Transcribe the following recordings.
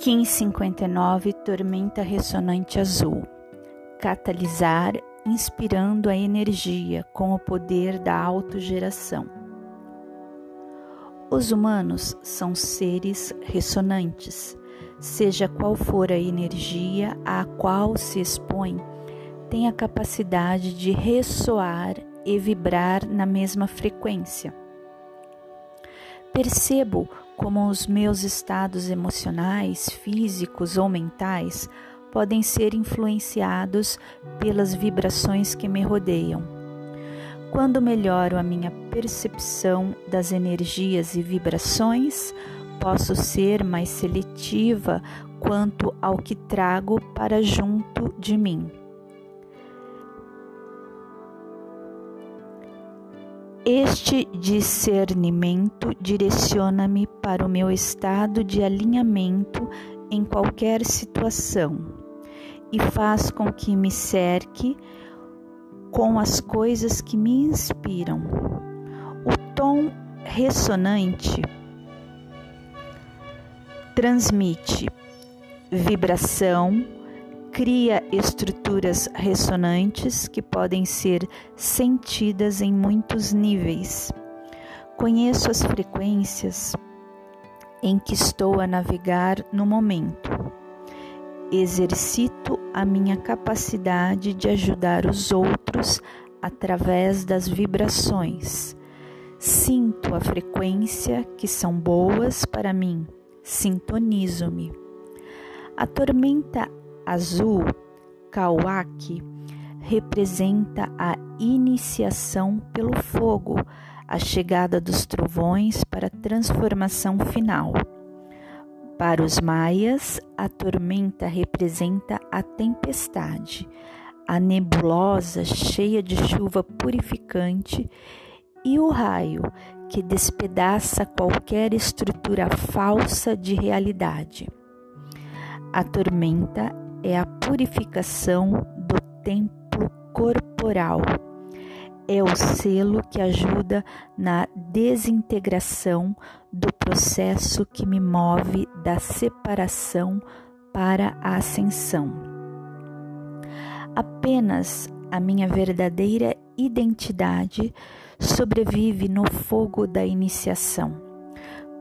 Kim 59 Tormenta Ressonante Azul Catalisar inspirando a energia com o poder da autogeração. Os humanos são seres ressonantes, seja qual for a energia a qual se expõe, tem a capacidade de ressoar e vibrar na mesma frequência. Percebo como os meus estados emocionais, físicos ou mentais podem ser influenciados pelas vibrações que me rodeiam. Quando melhoro a minha percepção das energias e vibrações, posso ser mais seletiva quanto ao que trago para junto de mim. Este discernimento direciona-me para o meu estado de alinhamento em qualquer situação e faz com que me cerque com as coisas que me inspiram. O tom ressonante transmite vibração, cria estruturas ressonantes que podem ser sentidas em muitos níveis. Conheço as frequências em que estou a navegar no momento. Exercito a minha capacidade de ajudar os outros através das vibrações. Sinto a frequência que são boas para mim, sintonizo-me. A tormenta azul, Kawaki, representa a iniciação pelo fogo, a chegada dos trovões para a transformação final. Para os maias, a tormenta representa a tempestade, a nebulosa cheia de chuva purificante e o raio que despedaça qualquer estrutura falsa de realidade. A tormenta é a purificação do templo corporal. É o selo que ajuda na desintegração do processo que me move da separação para a ascensão. Apenas a minha verdadeira identidade sobrevive no fogo da iniciação,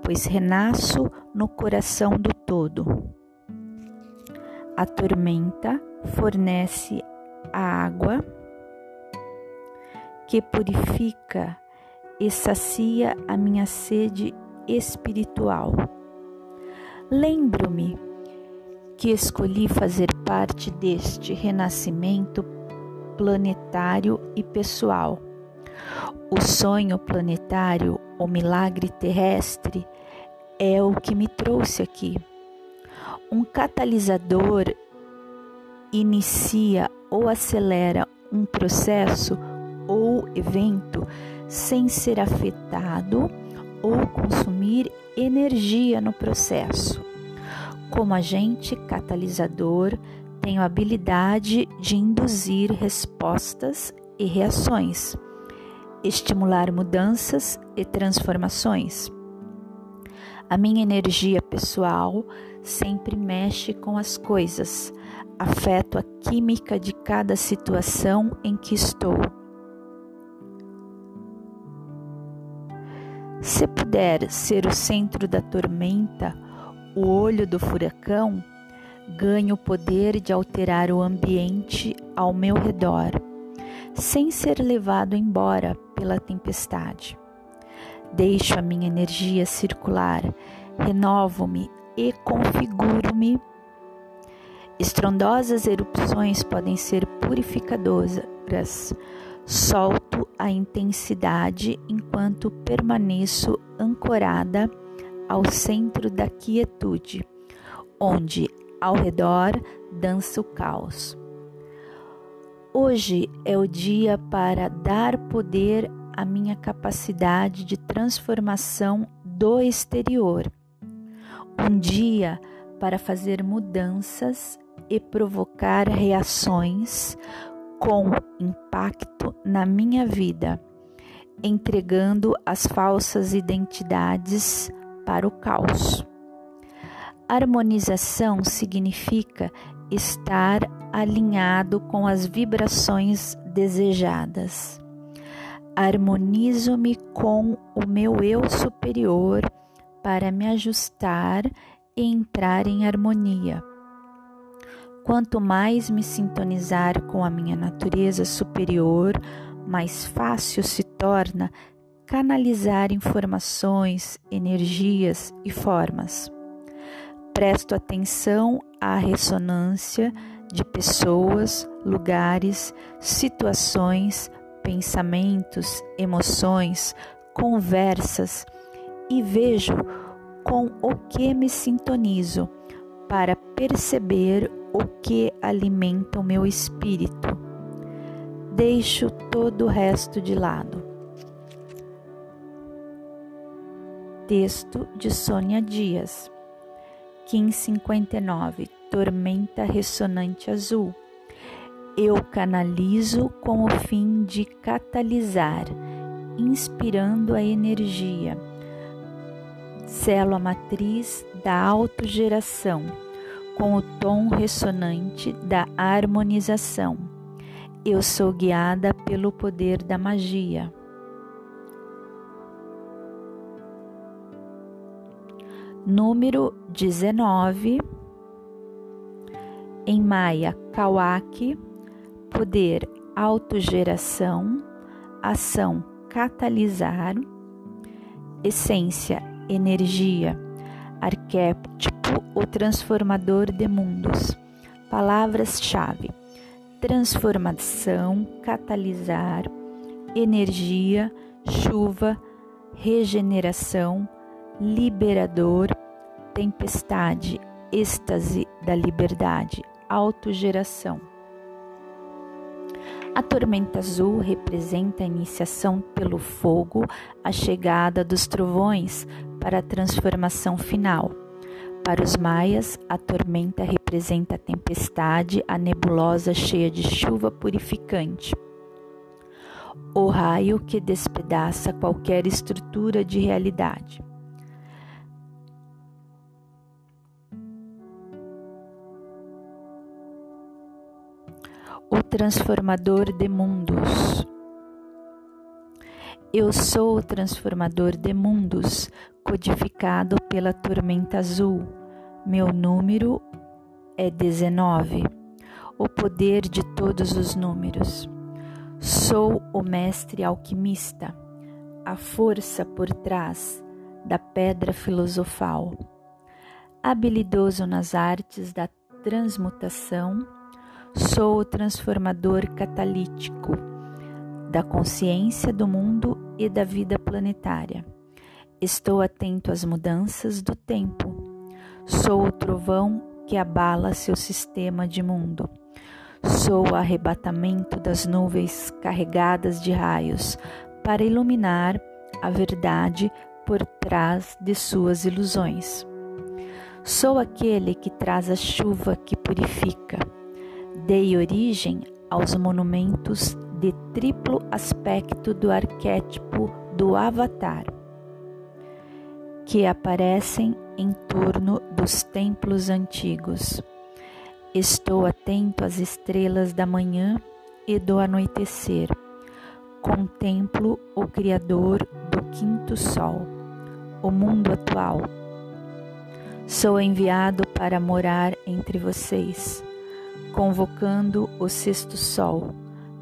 pois renasço no coração do todo a tormenta fornece a água que purifica e sacia a minha sede espiritual. Lembro-me que escolhi fazer parte deste renascimento planetário e pessoal. O sonho planetário, o milagre terrestre, é o que me trouxe aqui. Um catalisador inicia ou acelera um processo ou evento sem ser afetado ou consumir energia no processo. Como agente catalisador, tenho a habilidade de induzir respostas e reações, estimular mudanças e transformações. A minha energia pessoal sempre mexe com as coisas, afeto a química de cada situação em que estou. Se puder ser o centro da tormenta, o olho do furacão, ganho o poder de alterar o ambiente ao meu redor, sem ser levado embora pela tempestade. Deixo a minha energia circular, renovo-me e configuro-me. Estrondosas erupções podem ser purificadoras. Solto a intensidade enquanto permaneço ancorada ao centro da quietude, onde ao redor dança o caos. Hoje é o dia para dar poder à minha capacidade de transformação do exterior um dia para fazer mudanças e provocar reações com impacto na minha vida, entregando as falsas identidades para o caos. Harmonização significa estar alinhado com as vibrações desejadas. Harmonizo-me com o meu eu superior para me ajustar e entrar em harmonia. Quanto mais me sintonizar com a minha natureza superior, mais fácil se torna canalizar informações, energias e formas. Presto atenção à ressonância de pessoas, lugares, situações, pensamentos, emoções, conversas e vejo com o que me sintonizo para perceber o que alimenta o meu espírito. Deixo todo o resto de lado. Texto de Sônia Dias, 1559 Tormenta Ressonante Azul. Eu canalizo com o fim de catalisar, inspirando a energia. Célula matriz da autogeração, com o tom ressonante da harmonização. Eu sou guiada pelo poder da magia. número 19, em Maia, Kawaki, poder autogeração, ação catalisar, essência, energia, arquétipo, o transformador de mundos. Palavras-chave: transformação, catalisar, energia, chuva, regeneração, liberador, tempestade, êxtase da liberdade, autogeração. A tormenta azul representa a iniciação pelo fogo, a chegada dos trovões para a transformação final. Para os maias, a tormenta representa a tempestade, a nebulosa cheia de chuva purificante. O raio que despedaça qualquer estrutura de realidade. O transformador de mundos. Eu sou o transformador de mundos, codificado pela tormenta azul. Meu número é 19, o poder de todos os números. Sou o mestre alquimista, a força por trás da pedra filosofal. Habilidoso nas artes da transmutação Sou o transformador catalítico da consciência do mundo e da vida planetária. Estou atento às mudanças do tempo. Sou o trovão que abala seu sistema de mundo. Sou o arrebatamento das nuvens carregadas de raios para iluminar a verdade por trás de suas ilusões. Sou aquele que traz a chuva que purifica dei origem aos monumentos de triplo aspecto do arquétipo do Avatar, que aparecem em torno dos templos antigos. Estou atento às estrelas da manhã e do anoitecer. Contemplo o Criador do quinto sol, o mundo atual. Sou enviado para morar entre vocês convocando o sexto sol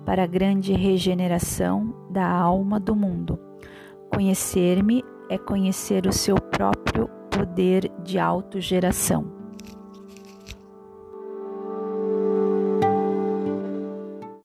para a grande regeneração da alma do mundo. Conhecer-me é conhecer o seu próprio poder de autogeração.